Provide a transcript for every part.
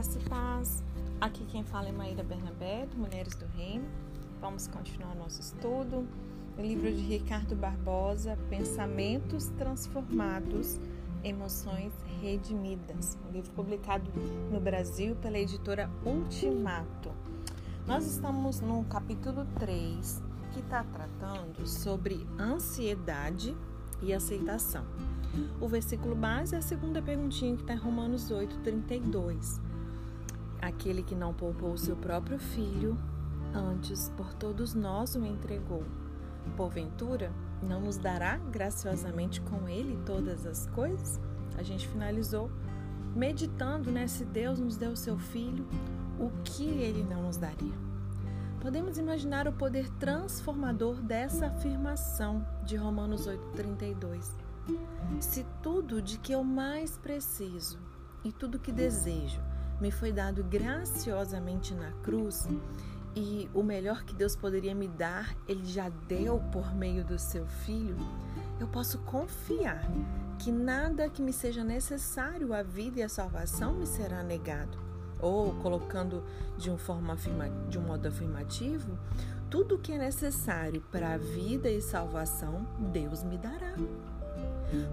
Graça e paz. Aqui quem fala é Maíra Bernabé, Mulheres do Reino. Vamos continuar nosso estudo. O livro de Ricardo Barbosa, Pensamentos Transformados, Emoções Redimidas. Um livro publicado no Brasil pela editora Ultimato. Nós estamos no capítulo 3, que está tratando sobre ansiedade e aceitação. O versículo base é a segunda perguntinha que está em Romanos 8, 32. Aquele que não poupou seu próprio filho, antes por todos nós o entregou. Porventura, não nos dará graciosamente com ele todas as coisas? A gente finalizou meditando, né? Se Deus nos deu seu filho, o que ele não nos daria? Podemos imaginar o poder transformador dessa afirmação de Romanos 8,32. Se tudo de que eu mais preciso e tudo que desejo me foi dado graciosamente na cruz, e o melhor que Deus poderia me dar, Ele já deu por meio do seu Filho, eu posso confiar que nada que me seja necessário à vida e à salvação me será negado. Ou, colocando de, um forma afirma, de um modo afirmativo, tudo o que é necessário para a vida e salvação, Deus me dará.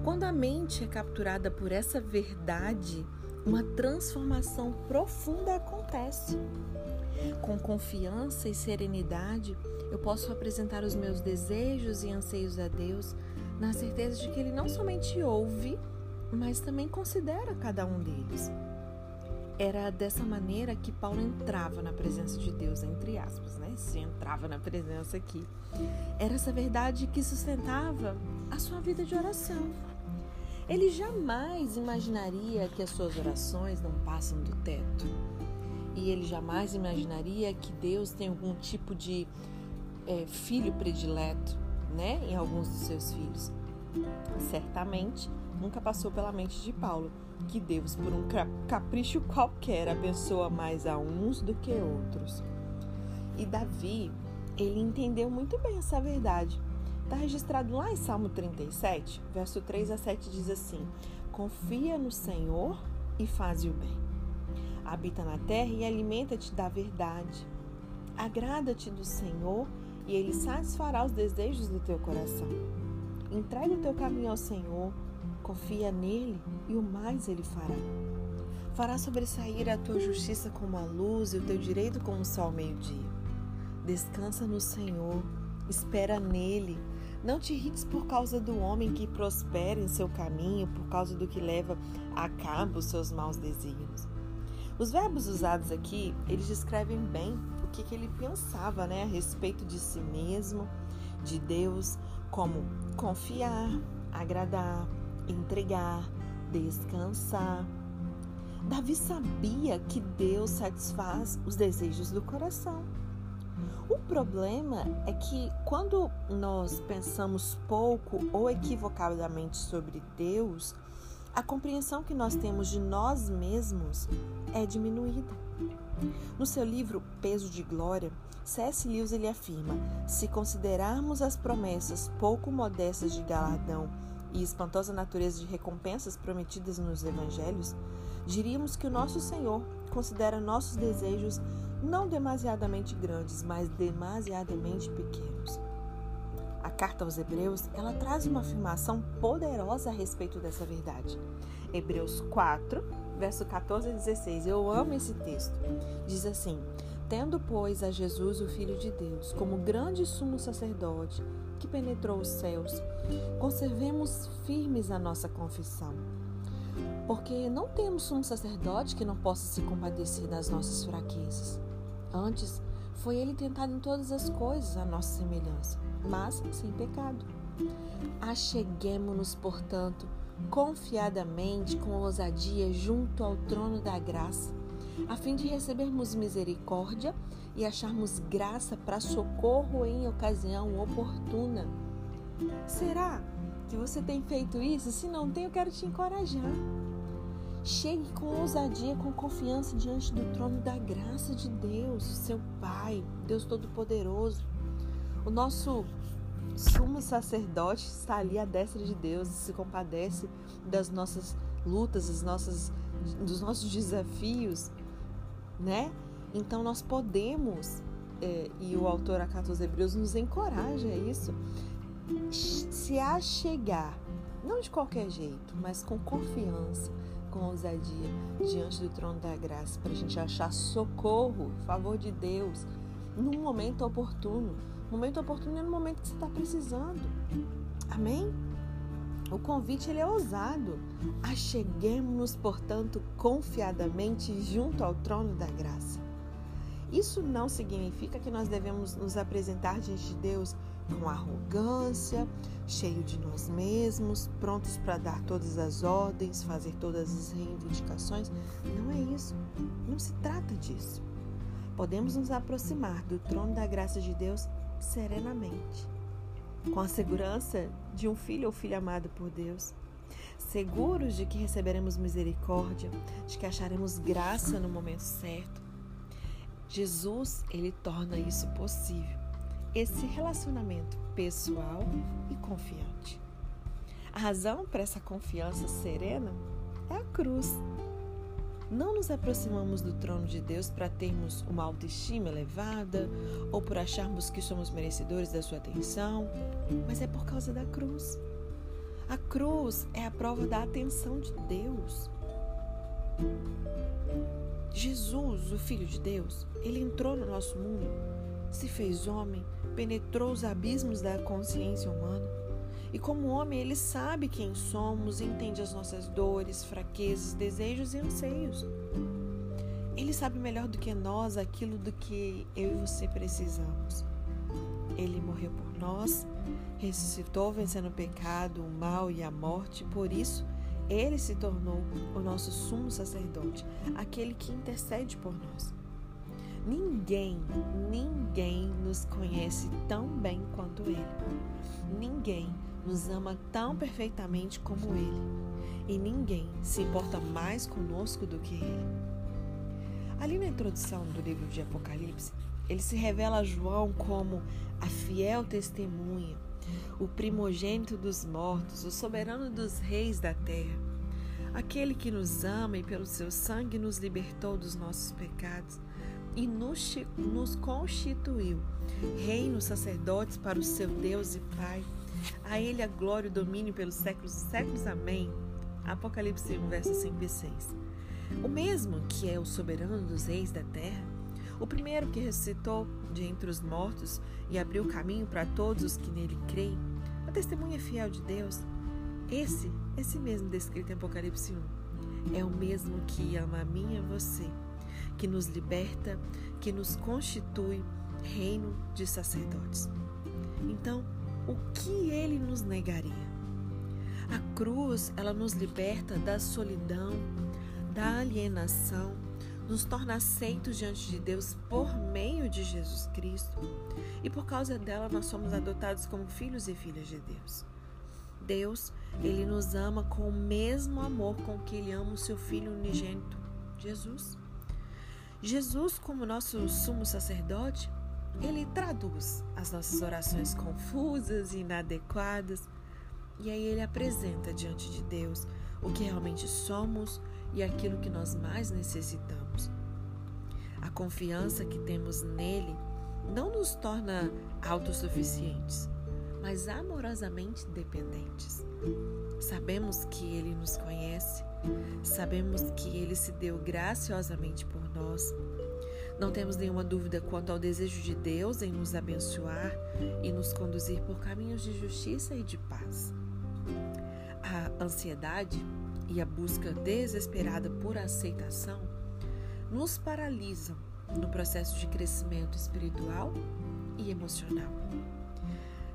Quando a mente é capturada por essa verdade, uma transformação profunda acontece. Com confiança e serenidade, eu posso apresentar os meus desejos e anseios a Deus, na certeza de que Ele não somente ouve, mas também considera cada um deles. Era dessa maneira que Paulo entrava na presença de Deus, entre aspas, né? Se entrava na presença aqui. Era essa verdade que sustentava a sua vida de oração. Ele jamais imaginaria que as suas orações não passam do teto. E ele jamais imaginaria que Deus tem algum tipo de é, filho predileto, né? Em alguns dos seus filhos. Certamente nunca passou pela mente de Paulo que Deus, por um capricho qualquer, abençoa mais a uns do que outros. E Davi, ele entendeu muito bem essa verdade. Está registrado lá em Salmo 37, verso 3 a 7 diz assim: Confia no Senhor e faz o bem. Habita na terra e alimenta-te da verdade. Agrada-te do Senhor e ele satisfará os desejos do teu coração. Entrega o teu caminho ao Senhor Confia nele e o mais ele fará. Fará sobressair a tua justiça como a luz e o teu direito como o sol ao meio-dia. Descansa no Senhor, espera nele. Não te irrites por causa do homem que prospera em seu caminho, por causa do que leva a cabo os seus maus desígnios. Os verbos usados aqui, eles descrevem bem o que, que ele pensava né, a respeito de si mesmo, de Deus, como confiar, agradar, entregar, descansar. Davi sabia que Deus satisfaz os desejos do coração. O problema é que quando nós pensamos pouco ou equivocadamente sobre Deus, a compreensão que nós temos de nós mesmos é diminuída. No seu livro Peso de Glória, C.S. Lewis ele afirma: se considerarmos as promessas pouco modestas de galardão e espantosa natureza de recompensas prometidas nos evangelhos, diríamos que o nosso Senhor considera nossos desejos não demasiadamente grandes, mas demasiadamente pequenos. A carta aos Hebreus, ela traz uma afirmação poderosa a respeito dessa verdade. Hebreus 4, verso 14 a 16. Eu amo esse texto. Diz assim: Tendo, pois, a Jesus, o Filho de Deus, como grande sumo sacerdote, que penetrou os céus, conservemos firmes a nossa confissão. Porque não temos um sacerdote que não possa se compadecer das nossas fraquezas. Antes, foi ele tentado em todas as coisas à nossa semelhança, mas sem pecado. Acheguemo-nos, portanto, confiadamente, com ousadia, junto ao trono da graça, a fim de recebermos misericórdia e acharmos graça para socorro em ocasião oportuna. Será que você tem feito isso? Se não tem, eu quero te encorajar. Chegue com ousadia, com confiança diante do trono da graça de Deus, seu Pai, Deus Todo-Poderoso. O nosso sumo sacerdote está ali à destra de Deus e se compadece das nossas lutas, das nossas, dos nossos desafios né? Então nós podemos, é, e o autor a dos Hebreus nos encoraja a isso, se achegar, não de qualquer jeito, mas com confiança, com ousadia, diante do trono da graça, para a gente achar socorro, favor de Deus, num momento oportuno. Momento oportuno é no momento que você está precisando. Amém? O convite ele é ousado. Acheguemos-nos, portanto, confiadamente junto ao trono da graça. Isso não significa que nós devemos nos apresentar diante de Deus com arrogância, cheio de nós mesmos, prontos para dar todas as ordens, fazer todas as reivindicações. Não é isso. Não se trata disso. Podemos nos aproximar do trono da graça de Deus serenamente com a segurança de um filho ou filha amado por Deus, seguros de que receberemos misericórdia, de que acharemos graça no momento certo. Jesus, ele torna isso possível, esse relacionamento pessoal e confiante. A razão para essa confiança serena é a cruz. Não nos aproximamos do trono de Deus para termos uma autoestima elevada ou por acharmos que somos merecedores da sua atenção, mas é por causa da cruz. A cruz é a prova da atenção de Deus. Jesus, o Filho de Deus, ele entrou no nosso mundo, se fez homem, penetrou os abismos da consciência humana e como homem, ele sabe quem somos, entende as nossas dores, fraquezas, desejos e anseios. Ele sabe melhor do que nós aquilo do que eu e você precisamos. Ele morreu por nós, ressuscitou vencendo o pecado, o mal e a morte, por isso ele se tornou o nosso sumo sacerdote, aquele que intercede por nós. Ninguém, ninguém nos conhece tão bem quanto ele. Ninguém nos ama tão perfeitamente como Ele, e ninguém se importa mais conosco do que Ele. Ali na introdução do livro de Apocalipse, ele se revela a João como a fiel testemunha, o primogênito dos mortos, o soberano dos reis da terra, aquele que nos ama e pelo seu sangue nos libertou dos nossos pecados e nos, nos constituiu reinos sacerdotes para o seu Deus e Pai. A ele a glória e o domínio pelos séculos e séculos. Amém. Apocalipse 1, versos 5 e 6. O mesmo que é o soberano dos reis da terra, o primeiro que ressuscitou de entre os mortos e abriu o caminho para todos os que nele creem, a testemunha fiel de Deus, esse, esse mesmo descrito em Apocalipse 1, é o mesmo que ama a mim e a você, que nos liberta, que nos constitui reino de sacerdotes. Então, o que ele nos negaria? A cruz, ela nos liberta da solidão, da alienação, nos torna aceitos diante de Deus por meio de Jesus Cristo. E por causa dela nós somos adotados como filhos e filhas de Deus. Deus, ele nos ama com o mesmo amor com que ele ama o seu filho unigênito, Jesus. Jesus, como nosso sumo sacerdote, ele traduz as nossas orações confusas e inadequadas e aí ele apresenta diante de Deus o que realmente somos e aquilo que nós mais necessitamos. A confiança que temos nele não nos torna autossuficientes, mas amorosamente dependentes. Sabemos que ele nos conhece, sabemos que ele se deu graciosamente por nós não temos nenhuma dúvida quanto ao desejo de Deus em nos abençoar e nos conduzir por caminhos de justiça e de paz. A ansiedade e a busca desesperada por aceitação nos paralisam no processo de crescimento espiritual e emocional.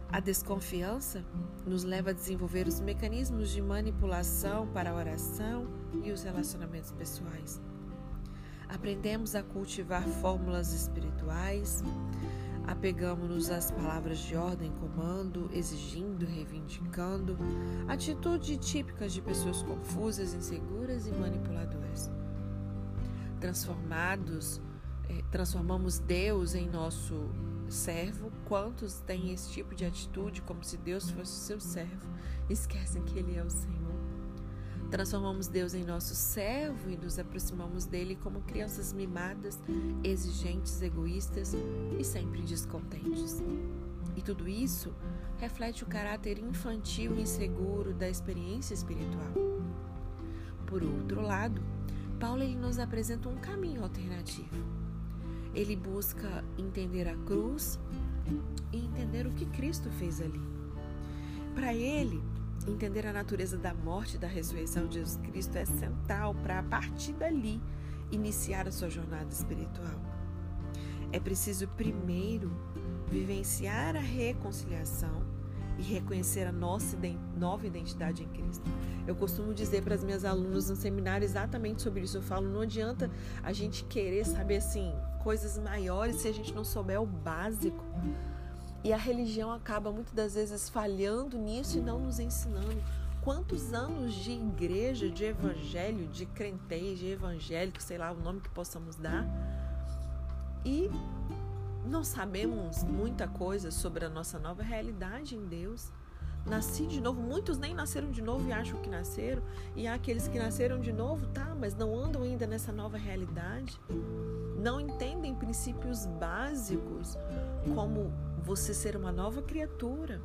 A desconfiança nos leva a desenvolver os mecanismos de manipulação para a oração e os relacionamentos pessoais aprendemos a cultivar fórmulas espirituais, apegamos-nos às palavras de ordem, comando, exigindo, reivindicando, atitude típicas de pessoas confusas, inseguras e manipuladoras. Transformados, eh, transformamos Deus em nosso servo. Quantos têm esse tipo de atitude como se Deus fosse seu servo? Esquecem que Ele é o Senhor Transformamos Deus em nosso servo e nos aproximamos dele como crianças mimadas, exigentes, egoístas e sempre descontentes. E tudo isso reflete o caráter infantil e inseguro da experiência espiritual. Por outro lado, Paulo ele nos apresenta um caminho alternativo. Ele busca entender a cruz e entender o que Cristo fez ali. Para ele, Entender a natureza da morte e da ressurreição de Jesus Cristo é central para, a partir dali, iniciar a sua jornada espiritual. É preciso primeiro vivenciar a reconciliação e reconhecer a nossa nova identidade em Cristo. Eu costumo dizer para as minhas alunas no seminário exatamente sobre isso. Eu falo, não adianta a gente querer saber assim coisas maiores se a gente não souber o básico. E a religião acaba muitas das vezes falhando nisso e não nos ensinando. Quantos anos de igreja, de evangelho, de crentez, de evangélico, sei lá o nome que possamos dar, e não sabemos muita coisa sobre a nossa nova realidade em Deus. Nasci de novo, muitos nem nasceram de novo e acham que nasceram, e há aqueles que nasceram de novo, tá, mas não andam ainda nessa nova realidade. Não entendem princípios básicos como você ser uma nova criatura,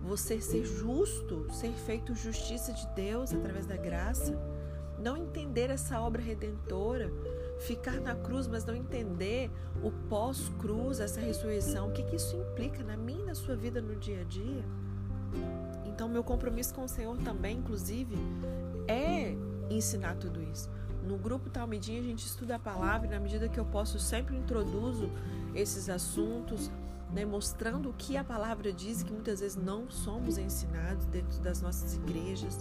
você ser justo, ser feito justiça de Deus através da graça, não entender essa obra redentora, ficar na cruz, mas não entender o pós-cruz, essa ressurreição, o que, que isso implica na minha e na sua vida no dia a dia. Então, meu compromisso com o Senhor também, inclusive, é ensinar tudo isso. No grupo Talmidinha a gente estuda a palavra e na medida que eu posso sempre introduzo esses assuntos, né, mostrando o que a palavra diz, que muitas vezes não somos ensinados dentro das nossas igrejas.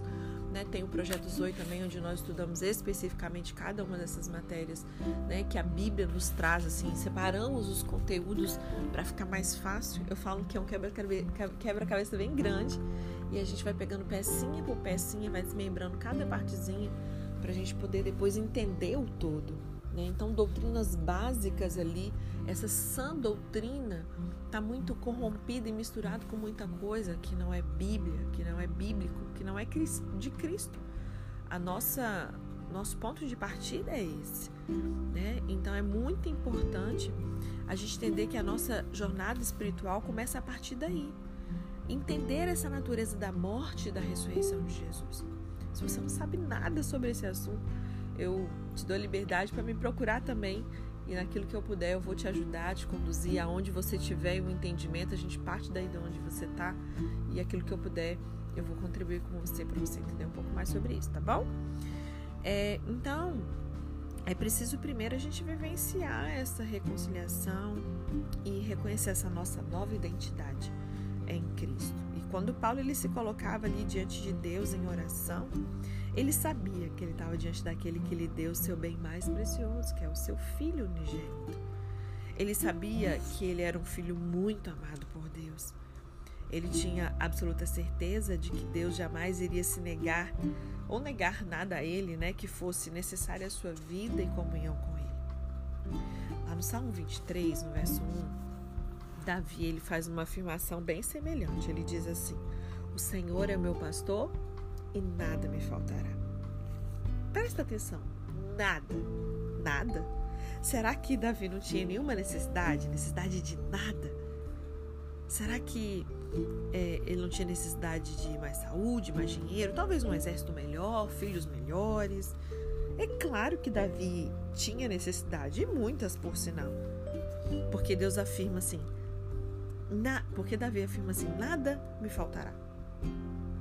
Né? Tem o projeto Zoe também, onde nós estudamos especificamente cada uma dessas matérias né, que a Bíblia nos traz, assim, separamos os conteúdos para ficar mais fácil. Eu falo que é um quebra-cabeça bem grande e a gente vai pegando pecinha por pecinha, vai desmembrando cada partezinha para a gente poder depois entender o todo. Né? Então, doutrinas básicas ali, essa sã doutrina está muito corrompida e misturada com muita coisa que não é Bíblia, que não é bíblico, que não é de Cristo. A nossa nosso ponto de partida é esse, né? Então é muito importante a gente entender que a nossa jornada espiritual começa a partir daí. Entender essa natureza da morte e da ressurreição de Jesus. Se você não sabe nada sobre esse assunto, eu te dou liberdade para me procurar também e naquilo que eu puder eu vou te ajudar, te conduzir aonde você estiver o um entendimento, a gente parte daí de onde você está e aquilo que eu puder eu vou contribuir com você para você entender um pouco mais sobre isso, tá bom? É, então, é preciso primeiro a gente vivenciar essa reconciliação e reconhecer essa nossa nova identidade em Cristo. E quando Paulo ele se colocava ali diante de Deus em oração, ele sabia que ele estava diante daquele que lhe deu o seu bem mais precioso, que é o seu filho unigênito. Ele sabia que ele era um filho muito amado por Deus. Ele tinha absoluta certeza de que Deus jamais iria se negar ou negar nada a ele, né, que fosse necessária a sua vida e comunhão com ele. Lá no Salmo 23, no verso 1, Davi ele faz uma afirmação bem semelhante. Ele diz assim: O Senhor é meu pastor e nada me faltará. Presta atenção, nada, nada. Será que Davi não tinha nenhuma necessidade, necessidade de nada? Será que é, ele não tinha necessidade de mais saúde, mais dinheiro, talvez um exército melhor, filhos melhores? É claro que Davi tinha necessidade, e muitas por sinal. Porque Deus afirma assim, na, porque Davi afirma assim: nada me faltará.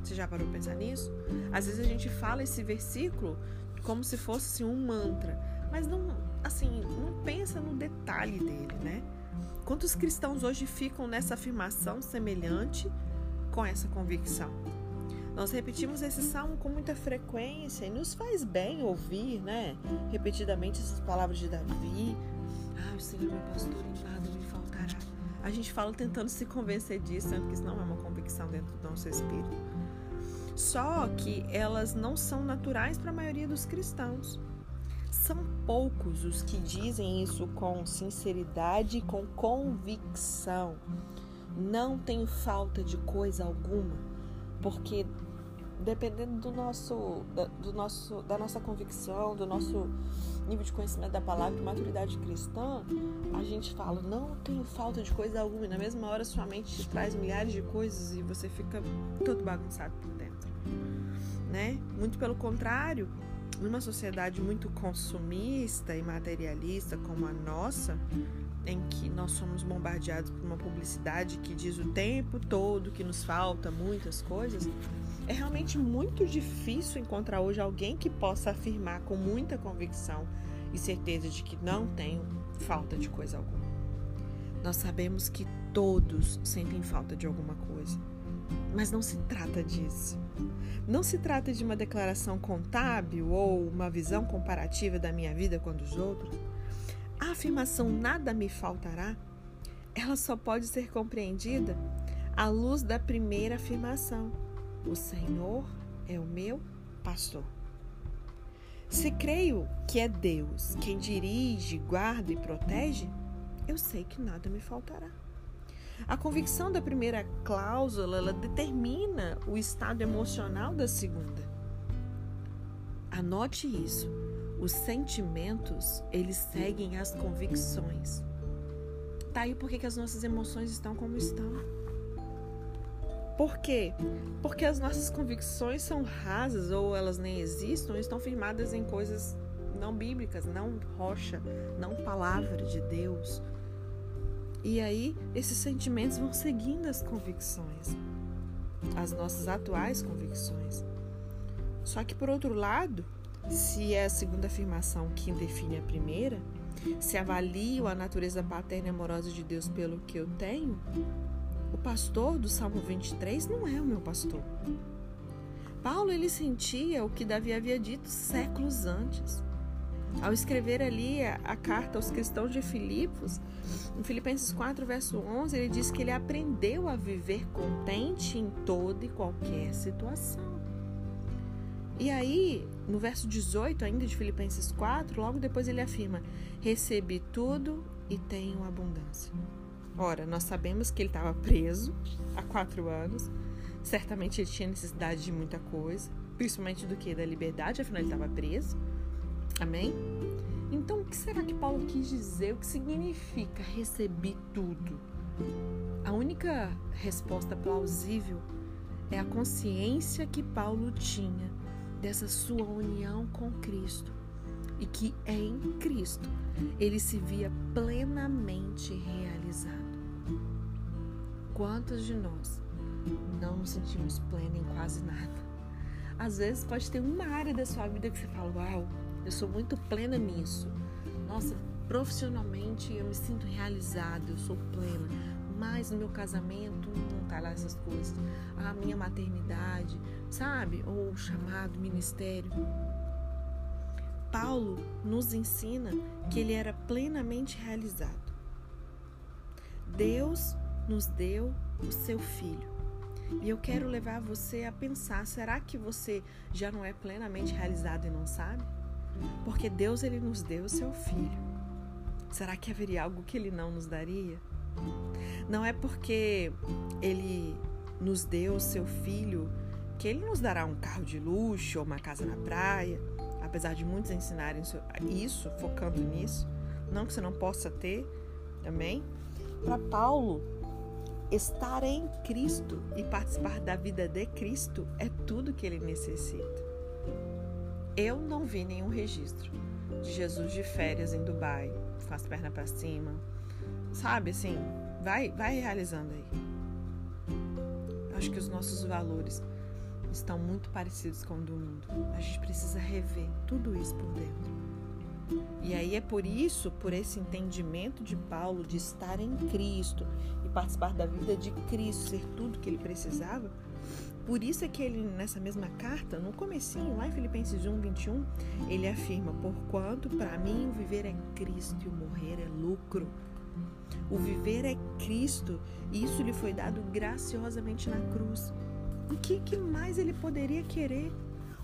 Você já parou para pensar nisso? Às vezes a gente fala esse versículo como se fosse um mantra, mas não, assim, não pensa no detalhe dele, né? Quantos cristãos hoje ficam nessa afirmação semelhante com essa convicção? Nós repetimos esse salmo com muita frequência e nos faz bem ouvir, né? Repetidamente essas palavras de Davi. Ah, o Senhor é pastor e nada me faltará. A gente fala tentando se convencer disso, sendo que isso não é uma convicção dentro do nosso espírito. Só que elas não são naturais para a maioria dos cristãos. São poucos os que dizem isso com sinceridade e com convicção. Não tenho falta de coisa alguma, porque dependendo do nosso, do nosso, da nossa convicção, do nosso nível de conhecimento da palavra, de maturidade cristã, a gente fala, não tenho falta de coisa alguma, e na mesma hora sua mente te traz milhares de coisas e você fica todo bagunçado por dentro, né? Muito pelo contrário, numa sociedade muito consumista e materialista como a nossa, em que nós somos bombardeados por uma publicidade que diz o tempo todo que nos falta muitas coisas, é realmente muito difícil encontrar hoje alguém que possa afirmar com muita convicção e certeza de que não tem falta de coisa alguma. Nós sabemos que todos sentem falta de alguma coisa, mas não se trata disso. Não se trata de uma declaração contábil ou uma visão comparativa da minha vida com a dos outros. A afirmação nada me faltará, ela só pode ser compreendida à luz da primeira afirmação o Senhor é o meu pastor. Se creio que é Deus quem dirige, guarda e protege, eu sei que nada me faltará. A convicção da primeira cláusula ela determina o estado emocional da segunda. Anote isso. Os sentimentos, eles seguem as convicções. Tá aí porque que as nossas emoções estão como estão. Por quê? Porque as nossas convicções são rasas ou elas nem existem, ou estão firmadas em coisas não bíblicas, não rocha, não palavra de Deus. E aí esses sentimentos vão seguindo as convicções, as nossas atuais convicções. Só que por outro lado, se é a segunda afirmação que define a primeira, se avalio a natureza paterna e amorosa de Deus pelo que eu tenho, o pastor do Salmo 23 não é o meu pastor. Paulo ele sentia o que Davi havia dito séculos antes. Ao escrever ali a, a, carta aos cristãos de Filipos, em Filipenses 4, verso 11, ele diz que ele aprendeu a viver contente em toda e qualquer situação. E aí, no verso 18 ainda de Filipenses 4, logo depois ele afirma: Recebi tudo e tenho abundância. Ora, nós sabemos que ele estava preso há quatro anos. Certamente ele tinha necessidade de muita coisa, principalmente do que? Da liberdade, afinal ele estava preso. Amém? Então, o que será que Paulo quis dizer? O que significa receber tudo? A única resposta plausível é a consciência que Paulo tinha dessa sua união com Cristo e que é em Cristo ele se via plenamente realizado. Quantos de nós não nos sentimos plenos em quase nada? Às vezes pode ter uma área da sua vida que você fala, uau, eu sou muito plena nisso. Nossa, profissionalmente eu me sinto realizada, eu sou plena. Mas no meu casamento não tá lá essas coisas. A minha maternidade, sabe? Ou o chamado ministério. Paulo nos ensina que ele era plenamente realizado. Deus nos deu o seu filho. E eu quero levar você a pensar: será que você já não é plenamente realizado e não sabe? Porque Deus ele nos deu o seu filho. Será que haveria algo que ele não nos daria? Não é porque ele nos deu o seu filho que ele nos dará um carro de luxo ou uma casa na praia, apesar de muitos ensinarem isso, focando nisso. Não que você não possa ter também. Para Paulo, estar em Cristo e participar da vida de Cristo é tudo que ele necessita. Eu não vi nenhum registro de Jesus de férias em Dubai, com as pernas para cima. Sabe assim, vai, vai realizando aí. Acho que os nossos valores estão muito parecidos com o do mundo. A gente precisa rever tudo isso por dentro. E aí é por isso, por esse entendimento de Paulo de estar em Cristo participar da vida de Cristo, ser tudo que ele precisava, por isso é que ele, nessa mesma carta, no comecinho, lá em Filipenses 1, 21, ele afirma, porquanto para mim o viver é Cristo e o morrer é lucro. O viver é Cristo e isso lhe foi dado graciosamente na cruz. O que, que mais ele poderia querer?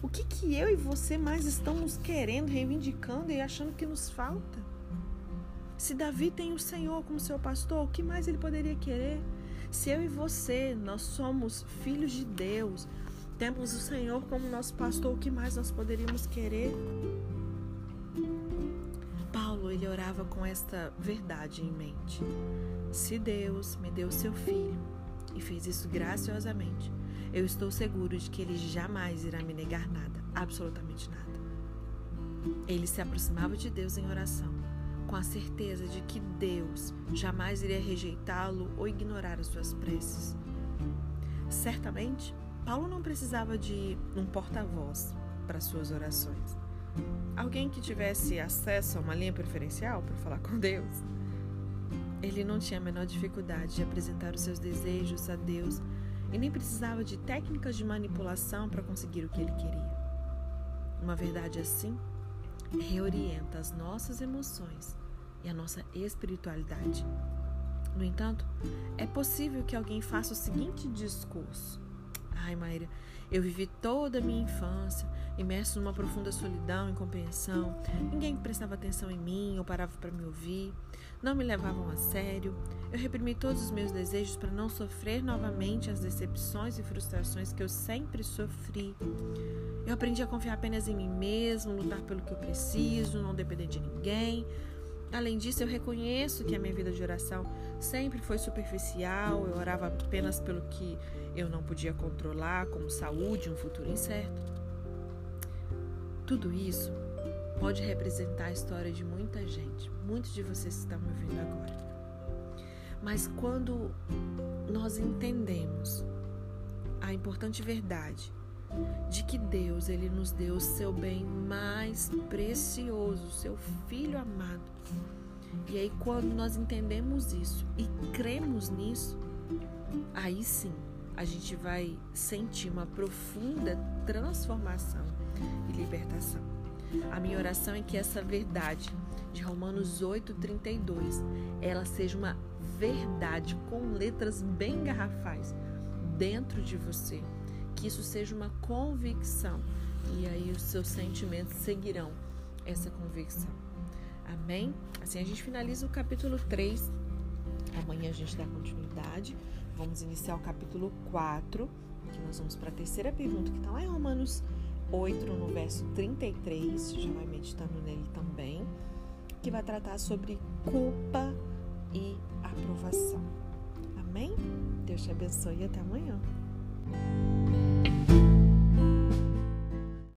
O que, que eu e você mais estamos querendo, reivindicando e achando que nos falta? Se Davi tem o Senhor como seu pastor, o que mais ele poderia querer? Se eu e você, nós somos filhos de Deus, temos o Senhor como nosso pastor, o que mais nós poderíamos querer? Paulo, ele orava com esta verdade em mente. Se Deus me deu seu filho e fez isso graciosamente, eu estou seguro de que ele jamais irá me negar nada, absolutamente nada. Ele se aproximava de Deus em oração, com a certeza de que Deus jamais iria rejeitá-lo ou ignorar as suas preces. Certamente, Paulo não precisava de um porta-voz para suas orações. Alguém que tivesse acesso a uma linha preferencial para falar com Deus. Ele não tinha a menor dificuldade de apresentar os seus desejos a Deus e nem precisava de técnicas de manipulação para conseguir o que ele queria. Uma verdade assim reorienta as nossas emoções e a nossa espiritualidade. No entanto, é possível que alguém faça o seguinte discurso: Ai, Maíra, eu vivi toda a minha infância imerso numa profunda solidão e incompreensão. Ninguém prestava atenção em mim ou parava para me ouvir. Não me levavam a sério. Eu reprimi todos os meus desejos para não sofrer novamente as decepções e frustrações que eu sempre sofri. Eu aprendi a confiar apenas em mim mesmo, lutar pelo que eu preciso, não depender de ninguém. Além disso, eu reconheço que a minha vida de oração sempre foi superficial, eu orava apenas pelo que eu não podia controlar, como saúde um futuro incerto. Tudo isso pode representar a história de muita gente, muitos de vocês estão me ouvindo agora. Mas quando nós entendemos a importante verdade de que Deus ele nos deu o seu bem mais precioso, seu filho amado. E aí quando nós entendemos isso e cremos nisso, aí sim a gente vai sentir uma profunda transformação e libertação. A minha oração é que essa verdade de Romanos 8:32, ela seja uma verdade com letras bem garrafais dentro de você, que isso seja uma convicção e aí os seus sentimentos seguirão essa convicção. Amém? Assim a gente finaliza o capítulo 3. Amanhã a gente dá continuidade. Vamos iniciar o capítulo 4, que nós vamos para a terceira pergunta que está lá em Romanos 8, no verso 33, já vai meditando nele também, que vai tratar sobre culpa e aprovação. Amém? Deus te abençoe e até amanhã.